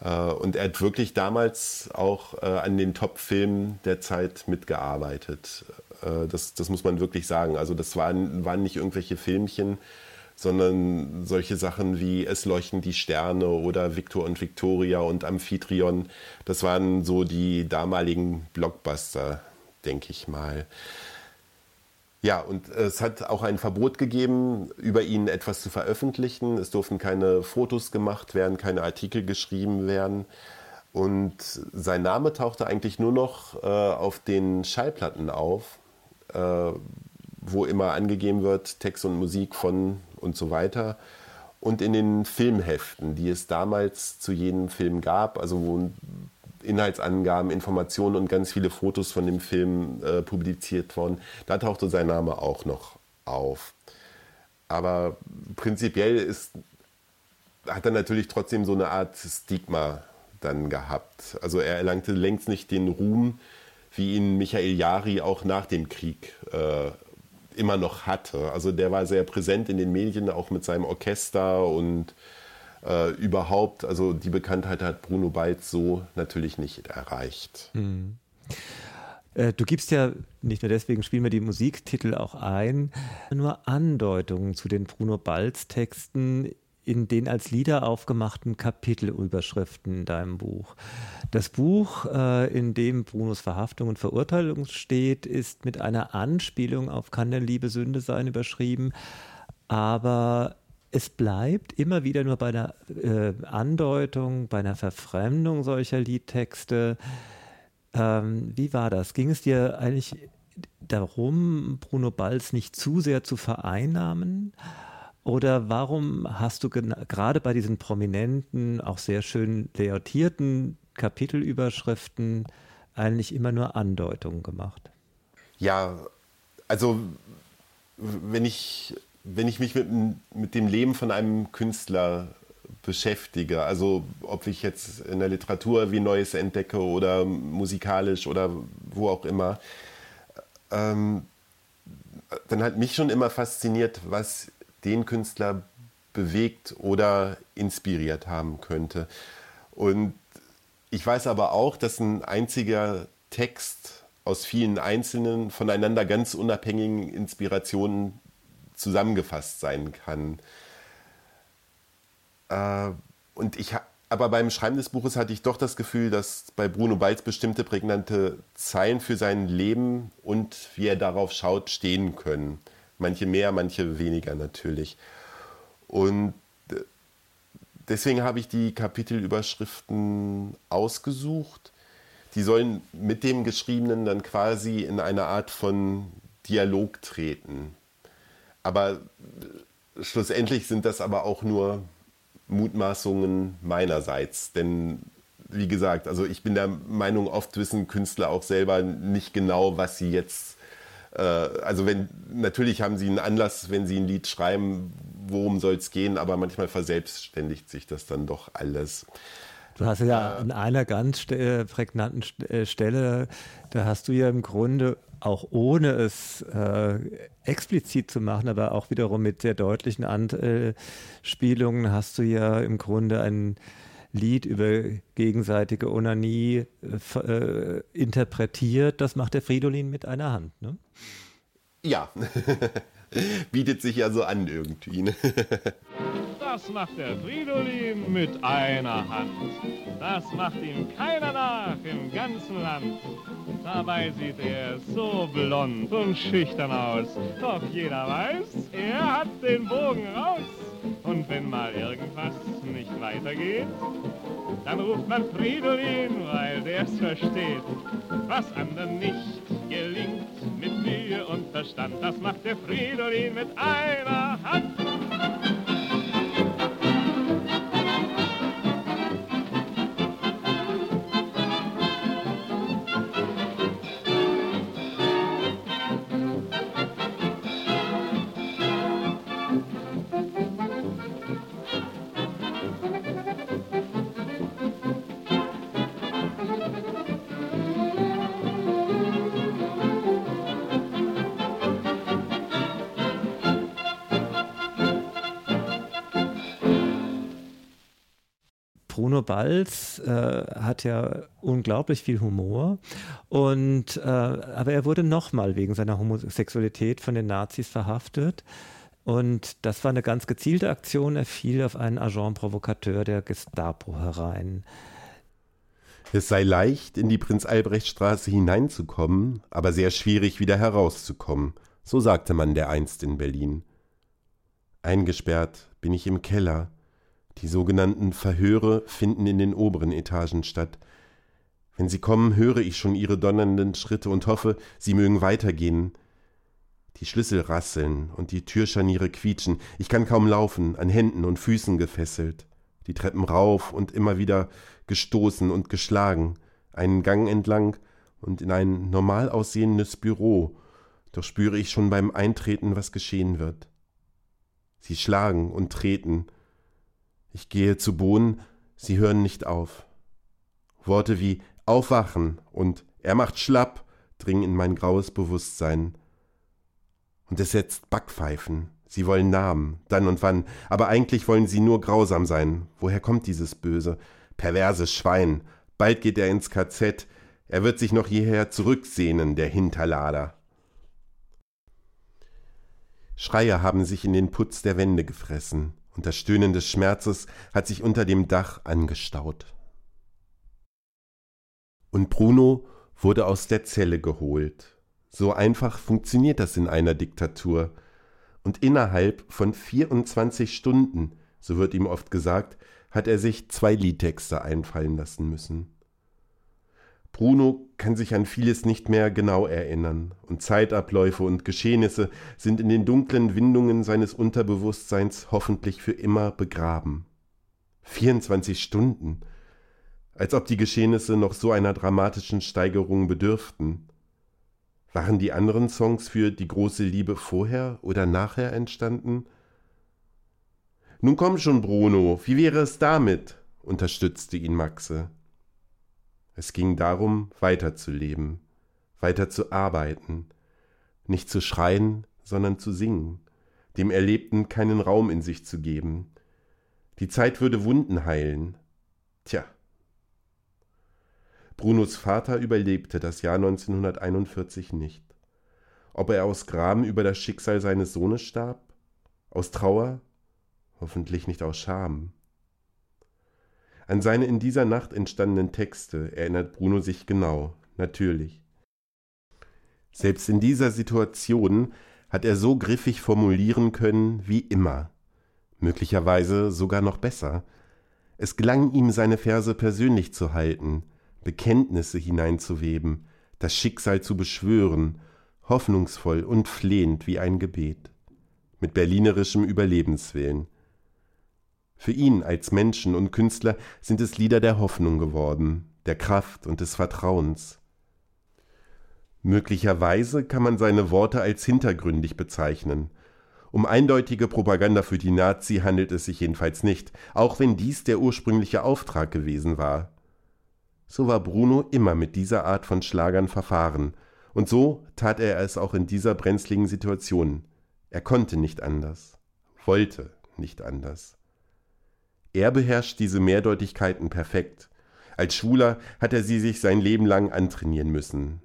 Äh, Und er hat wirklich damals auch äh, an den Top-Filmen der Zeit mitgearbeitet. Äh, Das, das muss man wirklich sagen. Also das waren, waren nicht irgendwelche Filmchen, sondern solche Sachen wie Es leuchten die Sterne oder Victor und Victoria und Amphitryon. Das waren so die damaligen Blockbuster, denke ich mal. Ja, und es hat auch ein Verbot gegeben, über ihn etwas zu veröffentlichen. Es durften keine Fotos gemacht werden, keine Artikel geschrieben werden. Und sein Name tauchte eigentlich nur noch äh, auf den Schallplatten auf, äh, wo immer angegeben wird, Text und Musik von und so weiter. Und in den Filmheften, die es damals zu jedem Film gab, also wo Inhaltsangaben, Informationen und ganz viele Fotos von dem Film äh, publiziert worden. Da tauchte sein Name auch noch auf. Aber prinzipiell ist, hat er natürlich trotzdem so eine Art Stigma dann gehabt. Also er erlangte längst nicht den Ruhm, wie ihn Michael Jari auch nach dem Krieg äh, immer noch hatte. Also der war sehr präsent in den Medien, auch mit seinem Orchester und äh, überhaupt, also die Bekanntheit hat Bruno Balz so natürlich nicht erreicht. Äh, Du gibst ja, nicht nur deswegen spielen wir die Musiktitel auch ein, nur Andeutungen zu den Bruno Balz Texten in den als Lieder aufgemachten Kapitelüberschriften in deinem Buch. Das Buch, äh, in dem Brunos Verhaftung und Verurteilung steht, ist mit einer Anspielung auf Kann denn Liebe Sünde sein überschrieben, aber es bleibt immer wieder nur bei einer äh, Andeutung, bei einer Verfremdung solcher Liedtexte. Ähm, wie war das? Ging es dir eigentlich darum, Bruno Balz nicht zu sehr zu vereinnahmen? Oder warum hast du gerade bei diesen prominenten, auch sehr schön layoutierten Kapitelüberschriften eigentlich immer nur Andeutungen gemacht? Ja, also wenn ich, wenn ich mich mit, mit dem Leben von einem Künstler beschäftige, also ob ich jetzt in der Literatur wie Neues entdecke oder musikalisch oder wo auch immer, ähm, dann hat mich schon immer fasziniert, was den Künstler bewegt oder inspiriert haben könnte. Und ich weiß aber auch, dass ein einziger Text aus vielen einzelnen, voneinander ganz unabhängigen Inspirationen zusammengefasst sein kann. Äh, und ich aber beim Schreiben des Buches hatte ich doch das Gefühl, dass bei Bruno Balz bestimmte prägnante Zeilen für sein Leben und wie er darauf schaut, stehen können. Manche mehr, manche weniger natürlich. Und äh, deswegen habe ich die Kapitelüberschriften ausgesucht. Die sollen mit dem Geschriebenen dann quasi in eine Art von Dialog treten. Aber äh, schlussendlich sind das aber auch nur Mutmaßungen meinerseits. Denn wie gesagt, also ich bin der Meinung, oft wissen Künstler auch selber nicht genau, was sie jetzt also wenn, natürlich haben sie einen Anlass, wenn sie ein Lied schreiben, worum soll es gehen, aber manchmal verselbstständigt sich das dann doch alles. Du hast ja äh, an einer ganz prägnanten äh, Stelle, da hast du ja im Grunde auch ohne es äh, explizit zu machen, aber auch wiederum mit sehr deutlichen Anspielungen hast du ja im Grunde ein Lied über gegenseitige Onanie äh, äh, interpretiert. Das macht der Fridolin mit einer Hand. Ne? Ja, bietet sich ja so an irgendwie. Ne? Das macht der Fridolin mit einer Hand. Das macht ihm keiner nach im ganzen Land. Dabei sieht er so blond und schüchtern aus. Doch jeder weiß, er hat den Bogen raus. Und wenn mal irgendwas nicht weitergeht, dann ruft man Fridolin, weil der's versteht. Was anderen nicht gelingt mit Mühe und Verstand, das macht der Fridolin mit einer Hand. Bruno Balz äh, hat ja unglaublich viel Humor und äh, aber er wurde nochmal wegen seiner Homosexualität von den Nazis verhaftet. Und das war eine ganz gezielte Aktion. Er fiel auf einen Agent Provokateur der Gestapo herein. Es sei leicht, in die Prinz-Albrecht-Straße hineinzukommen, aber sehr schwierig, wieder herauszukommen. So sagte man der einst in Berlin. Eingesperrt bin ich im Keller, die sogenannten Verhöre finden in den oberen Etagen statt. Wenn sie kommen, höre ich schon ihre donnernden Schritte und hoffe, sie mögen weitergehen. Die Schlüssel rasseln und die Türscharniere quietschen. Ich kann kaum laufen, an Händen und Füßen gefesselt. Die Treppen rauf und immer wieder gestoßen und geschlagen. Einen Gang entlang und in ein normal aussehendes Büro. Doch spüre ich schon beim Eintreten, was geschehen wird. Sie schlagen und treten, ich gehe zu Bohnen, sie hören nicht auf. Worte wie Aufwachen und Er macht schlapp dringen in mein graues Bewusstsein. Und es setzt Backpfeifen. Sie wollen Namen, dann und wann, aber eigentlich wollen sie nur grausam sein. Woher kommt dieses Böse? Perverses Schwein. Bald geht er ins KZ. Er wird sich noch hierher zurücksehnen, der Hinterlader. Schreie haben sich in den Putz der Wände gefressen und das Stöhnen des Schmerzes hat sich unter dem Dach angestaut. Und Bruno wurde aus der Zelle geholt. So einfach funktioniert das in einer Diktatur. Und innerhalb von 24 Stunden, so wird ihm oft gesagt, hat er sich zwei Liedtexte einfallen lassen müssen. Bruno kann sich an vieles nicht mehr genau erinnern, und Zeitabläufe und Geschehnisse sind in den dunklen Windungen seines Unterbewusstseins hoffentlich für immer begraben. 24 Stunden, als ob die Geschehnisse noch so einer dramatischen Steigerung bedürften. Waren die anderen Songs für die große Liebe vorher oder nachher entstanden? Nun komm schon, Bruno, wie wäre es damit? unterstützte ihn Maxe. Es ging darum, weiterzuleben, weiter zu arbeiten, nicht zu schreien, sondern zu singen, dem Erlebten keinen Raum in sich zu geben. Die Zeit würde Wunden heilen. Tja. Brunos Vater überlebte das Jahr 1941 nicht. Ob er aus Gram über das Schicksal seines Sohnes starb? Aus Trauer? Hoffentlich nicht aus Scham. An seine in dieser Nacht entstandenen Texte erinnert Bruno sich genau, natürlich. Selbst in dieser Situation hat er so griffig formulieren können wie immer, möglicherweise sogar noch besser. Es gelang ihm, seine Verse persönlich zu halten, Bekenntnisse hineinzuweben, das Schicksal zu beschwören, hoffnungsvoll und flehend wie ein Gebet, mit berlinerischem Überlebenswillen. Für ihn als Menschen und Künstler sind es Lieder der Hoffnung geworden, der Kraft und des Vertrauens. Möglicherweise kann man seine Worte als hintergründig bezeichnen. Um eindeutige Propaganda für die Nazi handelt es sich jedenfalls nicht, auch wenn dies der ursprüngliche Auftrag gewesen war. So war Bruno immer mit dieser Art von Schlagern verfahren, und so tat er es auch in dieser brenzligen Situation. Er konnte nicht anders, wollte nicht anders. Er beherrscht diese Mehrdeutigkeiten perfekt. Als Schwuler hat er sie sich sein Leben lang antrainieren müssen.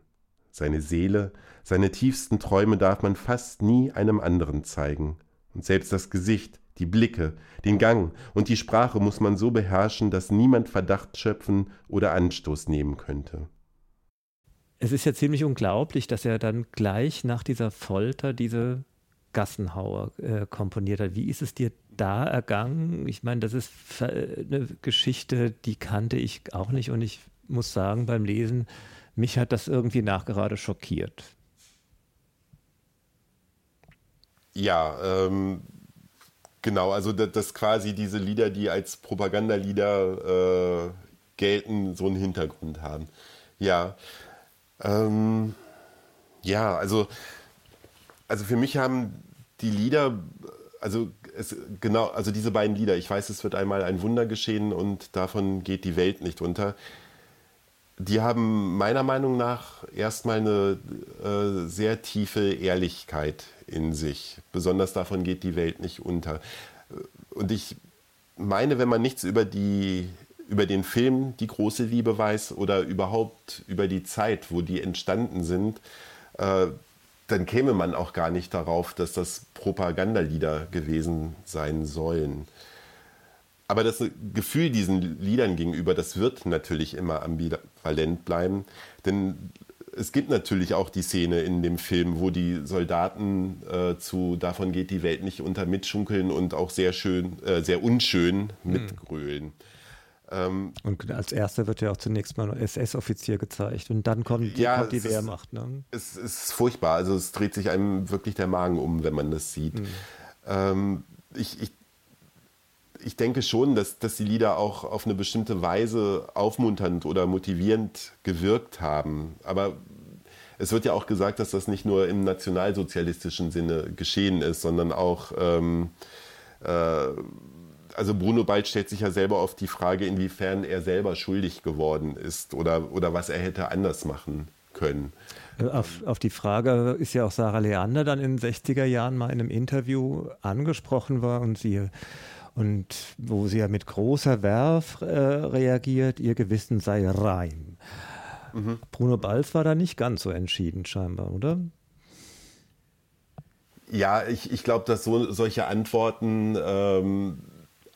Seine Seele, seine tiefsten Träume darf man fast nie einem anderen zeigen. Und selbst das Gesicht, die Blicke, den Gang und die Sprache muss man so beherrschen, dass niemand Verdacht schöpfen oder Anstoß nehmen könnte. Es ist ja ziemlich unglaublich, dass er dann gleich nach dieser Folter diese Gassenhauer äh, komponiert hat. Wie ist es dir da ergangen? Ich meine, das ist eine Geschichte, die kannte ich auch nicht und ich muss sagen, beim Lesen, mich hat das irgendwie nachgerade schockiert. Ja, ähm, genau, also dass, dass, quasi diese Lieder, die als Propagandalieder äh, gelten, so einen Hintergrund haben. Ja, ähm, ja, also, also für mich haben die Lieder, also es, genau, also diese beiden Lieder, ich weiß, es wird einmal ein Wunder geschehen und davon geht die Welt nicht unter. Die haben meiner Meinung nach erstmal eine äh, sehr tiefe Ehrlichkeit in sich. Besonders davon geht die Welt nicht unter. Und ich meine, wenn man nichts über die über den Film Die große Liebe weiß oder überhaupt über die Zeit, wo die entstanden sind, äh, dann käme man auch gar nicht darauf, dass das Propagandalieder gewesen sein sollen. Aber das Gefühl diesen Liedern gegenüber, das wird natürlich immer ambivalent bleiben, denn es gibt natürlich auch die Szene in dem Film, wo die Soldaten äh, zu Davon geht die Welt nicht unter mitschunkeln und auch sehr schön, äh, sehr unschön hm. Ähm, und als erster wird ja auch zunächst mal ein SS-Offizier gezeigt und dann kommt, ja, kommt die Wehrmacht. Ne? Es ist furchtbar. Also es dreht sich einem wirklich der Magen um, wenn man das sieht. Mhm. Ähm, ich, ich, ich denke schon, dass, dass die Lieder auch auf eine bestimmte Weise aufmunternd oder motivierend gewirkt haben. Aber es wird ja auch gesagt, dass das nicht nur im nationalsozialistischen Sinne geschehen ist, sondern auch ähm, äh, also Bruno Bald stellt sich ja selber oft die Frage, inwiefern er selber schuldig geworden ist oder, oder was er hätte anders machen können. Äh, auf, auf die Frage ist ja auch Sarah Leander dann in den 60er Jahren mal in einem Interview angesprochen war und sie und wo sie ja mit großer Werf äh, reagiert, ihr Gewissen sei rein. Mhm. Bruno Balz war da nicht ganz so entschieden scheinbar, oder? Ja, ich, ich glaube, dass so, solche Antworten, ähm,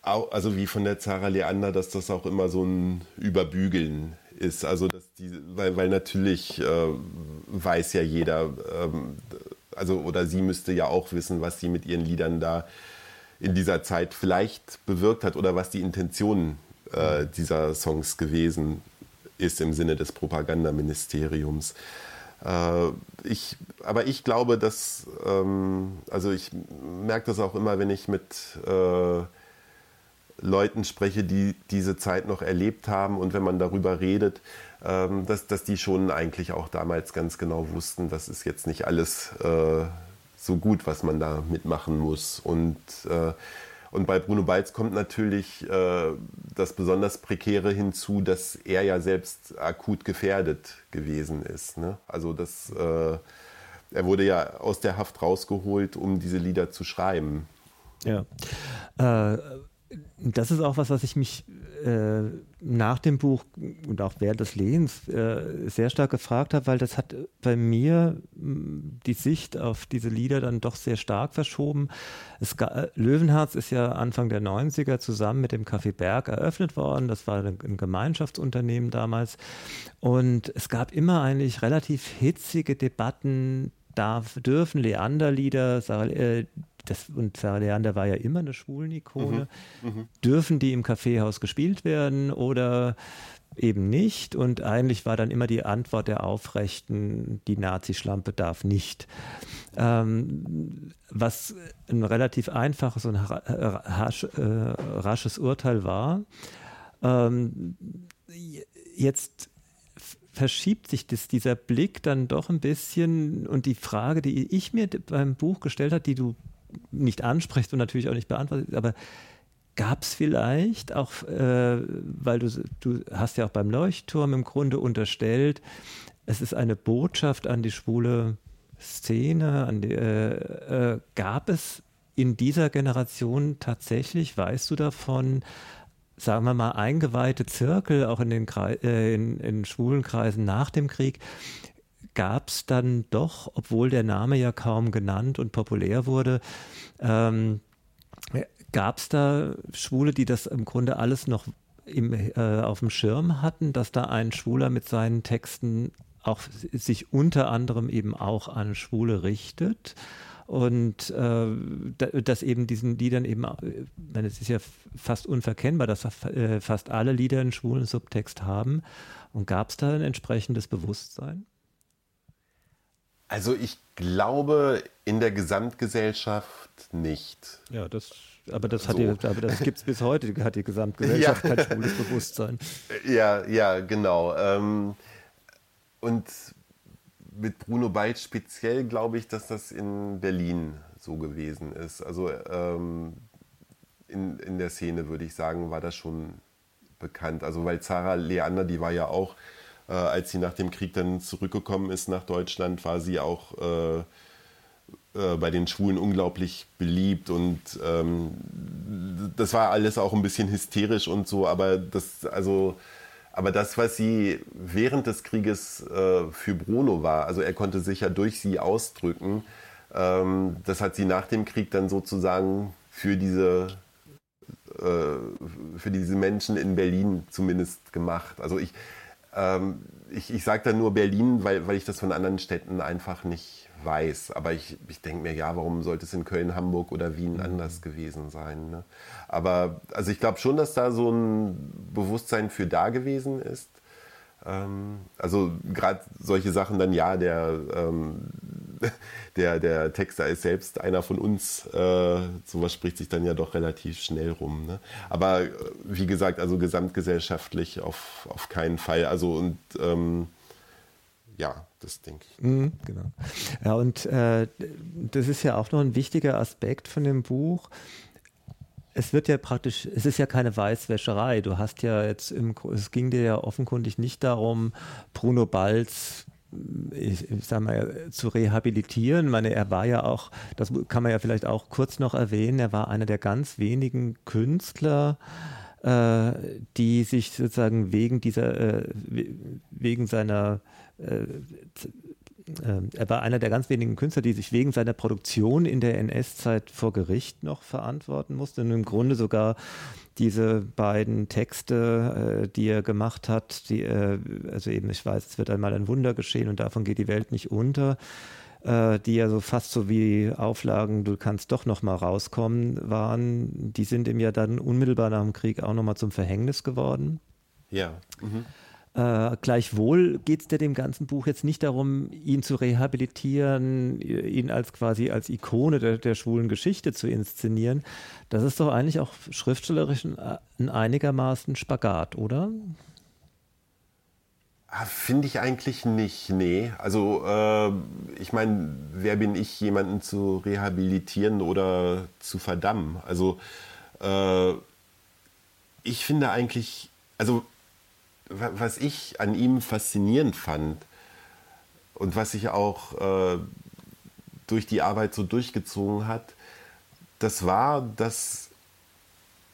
also wie von der Zara Leander, dass das auch immer so ein Überbügeln ist. Also, dass die, weil, weil natürlich äh, weiß ja jeder, ähm, also oder sie müsste ja auch wissen, was sie mit ihren Liedern da in dieser Zeit vielleicht bewirkt hat oder was die Intention äh, dieser Songs gewesen ist im Sinne des Propagandaministeriums. Äh, ich, aber ich glaube, dass, ähm, also ich merke das auch immer, wenn ich mit äh, Leuten spreche, die diese Zeit noch erlebt haben und wenn man darüber redet, ähm, dass, dass die schon eigentlich auch damals ganz genau wussten, das ist jetzt nicht alles äh, so gut, was man da mitmachen muss. Und, äh, und bei Bruno Balz kommt natürlich äh, das besonders Prekäre hinzu, dass er ja selbst akut gefährdet gewesen ist. Ne? Also das, äh, er wurde ja aus der Haft rausgeholt, um diese Lieder zu schreiben. Ja. Äh, das ist auch was, was ich mich äh, nach dem Buch und auch während des Lesens äh, sehr stark gefragt habe, weil das hat bei mir mh, die Sicht auf diese Lieder dann doch sehr stark verschoben. Es, äh, Löwenherz ist ja Anfang der 90er zusammen mit dem Café Berg eröffnet worden. Das war ein, ein Gemeinschaftsunternehmen damals. Und es gab immer eigentlich relativ hitzige Debatten darf, dürfen Leander-Lieder, äh, das, und Sarah Leander war ja immer eine Schwulenikone. Mhm. Mhm. Dürfen die im Kaffeehaus gespielt werden oder eben nicht? Und eigentlich war dann immer die Antwort der Aufrechten, die Nazi-Schlampe darf nicht. Ähm, was ein relativ einfaches und rasch, äh, rasches Urteil war. Ähm, jetzt verschiebt sich das, dieser Blick dann doch ein bisschen und die Frage, die ich mir beim Buch gestellt habe, die du nicht ansprichst und natürlich auch nicht beantwortet, aber gab es vielleicht auch, äh, weil du, du hast ja auch beim Leuchtturm im Grunde unterstellt, es ist eine Botschaft an die schwule Szene, an die, äh, äh, gab es in dieser Generation tatsächlich, weißt du davon, sagen wir mal, eingeweihte Zirkel, auch in den Kre äh, in, in schwulen Kreisen nach dem Krieg, gab es dann doch, obwohl der Name ja kaum genannt und populär wurde, ähm, gab es da Schwule, die das im Grunde alles noch im, äh, auf dem Schirm hatten, dass da ein Schwuler mit seinen Texten auch sich unter anderem eben auch an Schwule richtet und äh, dass eben diesen Liedern eben, äh, es ist ja fast unverkennbar, dass äh, fast alle Lieder einen schwulen Subtext haben. Und gab es da ein entsprechendes Bewusstsein? Also ich glaube in der Gesamtgesellschaft nicht. Ja, das, aber das, so. das gibt es bis heute, hat die Gesamtgesellschaft ja. kein schwules Bewusstsein. Ja, ja, genau. Ähm, und mit Bruno Beitz speziell glaube ich, dass das in Berlin so gewesen ist. Also ähm, in, in der Szene würde ich sagen, war das schon bekannt. Also weil Zara Leander, die war ja auch äh, als sie nach dem Krieg dann zurückgekommen ist nach Deutschland, war sie auch äh, äh, bei den Schwulen unglaublich beliebt und ähm, das war alles auch ein bisschen hysterisch und so, aber das, also, aber das, was sie während des Krieges äh, für Bruno war, also er konnte sich ja durch sie ausdrücken, ähm, das hat sie nach dem Krieg dann sozusagen für diese äh, für diese Menschen in Berlin zumindest gemacht. Also ich, ähm, ich ich sage dann nur Berlin, weil, weil ich das von anderen Städten einfach nicht weiß. Aber ich, ich denke mir, ja, warum sollte es in Köln, Hamburg oder Wien mhm. anders gewesen sein? Ne? Aber also ich glaube schon, dass da so ein Bewusstsein für da gewesen ist. Ähm, also gerade solche Sachen dann, ja, der, ähm, der, der Texter ist selbst einer von uns. Äh, sowas spricht sich dann ja doch relativ schnell rum. Ne? Aber äh, wie gesagt, also gesamtgesellschaftlich auf, auf keinen Fall. Also und ähm, ja, das denke ich. Mhm, genau. Ja, und äh, das ist ja auch noch ein wichtiger Aspekt von dem Buch es wird ja praktisch, es ist ja keine Weißwäscherei. Du hast ja jetzt im, es ging dir ja offenkundig nicht darum, Bruno Balz ich, ich sag mal, zu rehabilitieren. Ich meine, er war ja auch, das kann man ja vielleicht auch kurz noch erwähnen, er war einer der ganz wenigen Künstler, äh, die sich sozusagen wegen dieser, äh, wegen seiner äh, er war einer der ganz wenigen Künstler, die sich wegen seiner Produktion in der NS-Zeit vor Gericht noch verantworten musste und im Grunde sogar diese beiden Texte, äh, die er gemacht hat, die, äh, also eben, ich weiß, es wird einmal ein Wunder geschehen und davon geht die Welt nicht unter, äh, die ja so fast so wie Auflagen, du kannst doch noch mal rauskommen, waren, die sind ihm ja dann unmittelbar nach dem Krieg auch noch mal zum Verhängnis geworden. Ja. Mhm. Äh, gleichwohl geht es dir dem ganzen Buch jetzt nicht darum, ihn zu rehabilitieren, ihn als quasi als Ikone der, der schwulen Geschichte zu inszenieren. Das ist doch eigentlich auch schriftstellerisch ein, ein einigermaßen Spagat, oder? Ah, Finde ich eigentlich nicht, nee. Also äh, ich meine, wer bin ich, jemanden zu rehabilitieren oder zu verdammen? Also äh, ich finde eigentlich, also was ich an ihm faszinierend fand und was sich auch äh, durch die Arbeit so durchgezogen hat, das war, dass,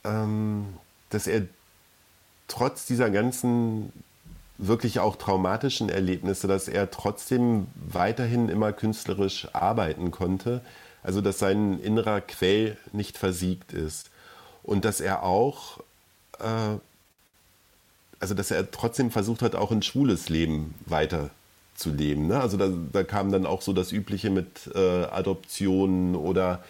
ähm, dass er trotz dieser ganzen wirklich auch traumatischen Erlebnisse, dass er trotzdem weiterhin immer künstlerisch arbeiten konnte, also dass sein innerer Quell nicht versiegt ist und dass er auch äh, also dass er trotzdem versucht hat, auch ein schwules Leben weiterzuleben. Ne? Also da, da, kam dann auch so das Übliche mit äh, Adoptionen oder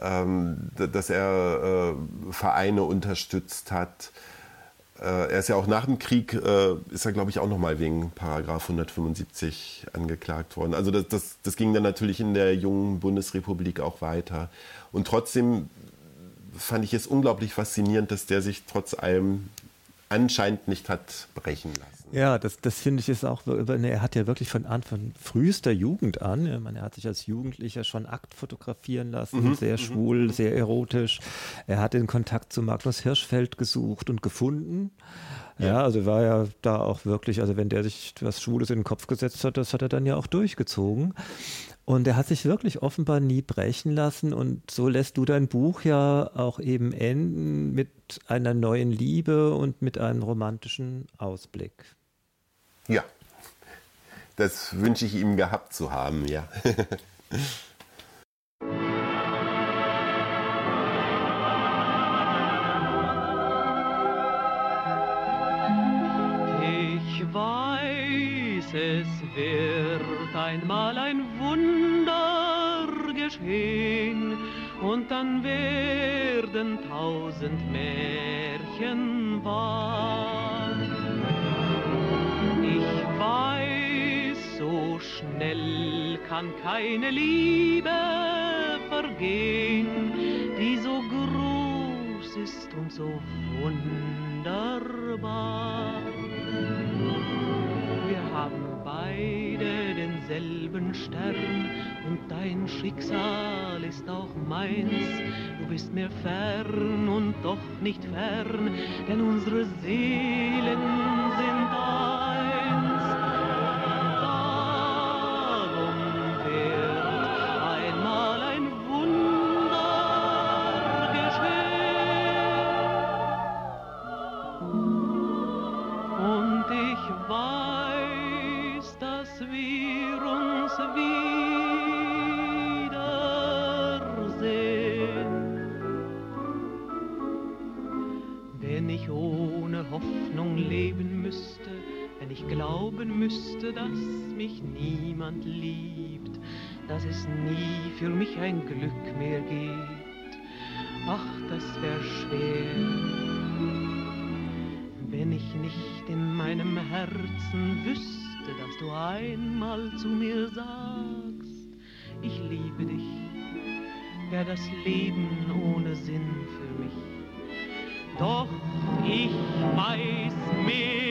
ähm, dass er äh, Vereine unterstützt hat. Äh, er ist ja auch nach dem Krieg, äh, ist er glaube ich auch nochmal wegen Paragraph 175 angeklagt worden. Also das, das, das ging dann natürlich in der jungen Bundesrepublik auch weiter. Und trotzdem fand ich es unglaublich faszinierend, dass der sich trotz allem anscheinend nicht hat brechen lassen. Ja, das, das finde ich ist auch, er hat ja wirklich von Anfang frühester Jugend an, meine, er hat sich als Jugendlicher schon Akt fotografieren lassen, mhm, sehr mhm. schwul, mhm. sehr erotisch. Er hat den Kontakt zu Magnus Hirschfeld gesucht und gefunden. Ja. ja, also war ja da auch wirklich, also wenn der sich was Schwules in den Kopf gesetzt hat, das hat er dann ja auch durchgezogen. Und er hat sich wirklich offenbar nie brechen lassen. Und so lässt du dein Buch ja auch eben enden mit einer neuen Liebe und mit einem romantischen Ausblick. Ja, das wünsche ich ihm gehabt zu haben, ja. Ich weiß, es wird einmal ein Wunder geschehen und dann werden tausend Märchen wahr. Ich weiß, so schnell kann keine Liebe vergehen, die so groß ist und so wunderbar. Wir haben beide denselben Stern und dein Schicksal ist auch meins. Du bist mir fern und doch nicht fern, denn unsere Seelen sind eins. Dass mich niemand liebt, dass es nie für mich ein Glück mehr gibt, ach, das wär schwer wenn ich nicht in meinem Herzen wüsste, dass du einmal zu mir sagst, ich liebe dich, wär das Leben ohne Sinn für mich. Doch ich weiß mehr.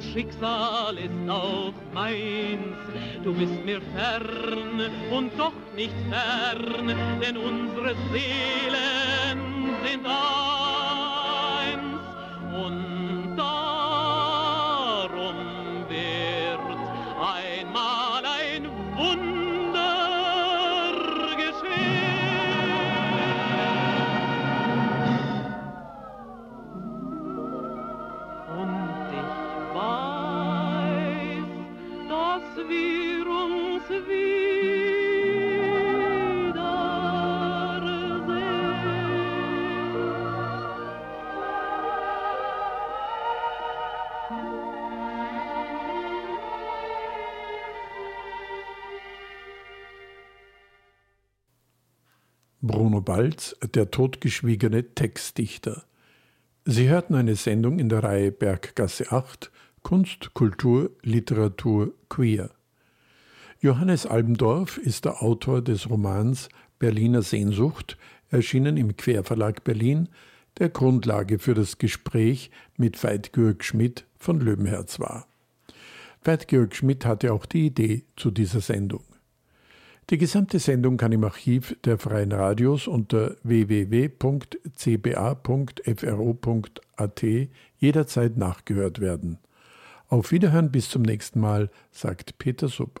Schicksal ist auch meins. Du bist mir fern und doch nicht fern, denn unsere Seelen sind eins. Bruno Balz, der totgeschwiegene Textdichter. Sie hörten eine Sendung in der Reihe Berggasse 8 Kunst, Kultur, Literatur, Queer. Johannes Albendorf ist der Autor des Romans Berliner Sehnsucht, erschienen im Querverlag Berlin, der Grundlage für das Gespräch mit Veit-Georg Schmidt von Löwenherz war. Veit-Georg Schmidt hatte auch die Idee zu dieser Sendung. Die gesamte Sendung kann im Archiv der Freien Radios unter www.cba.fro.at jederzeit nachgehört werden. Auf Wiederhören bis zum nächsten Mal, sagt Peter Supp.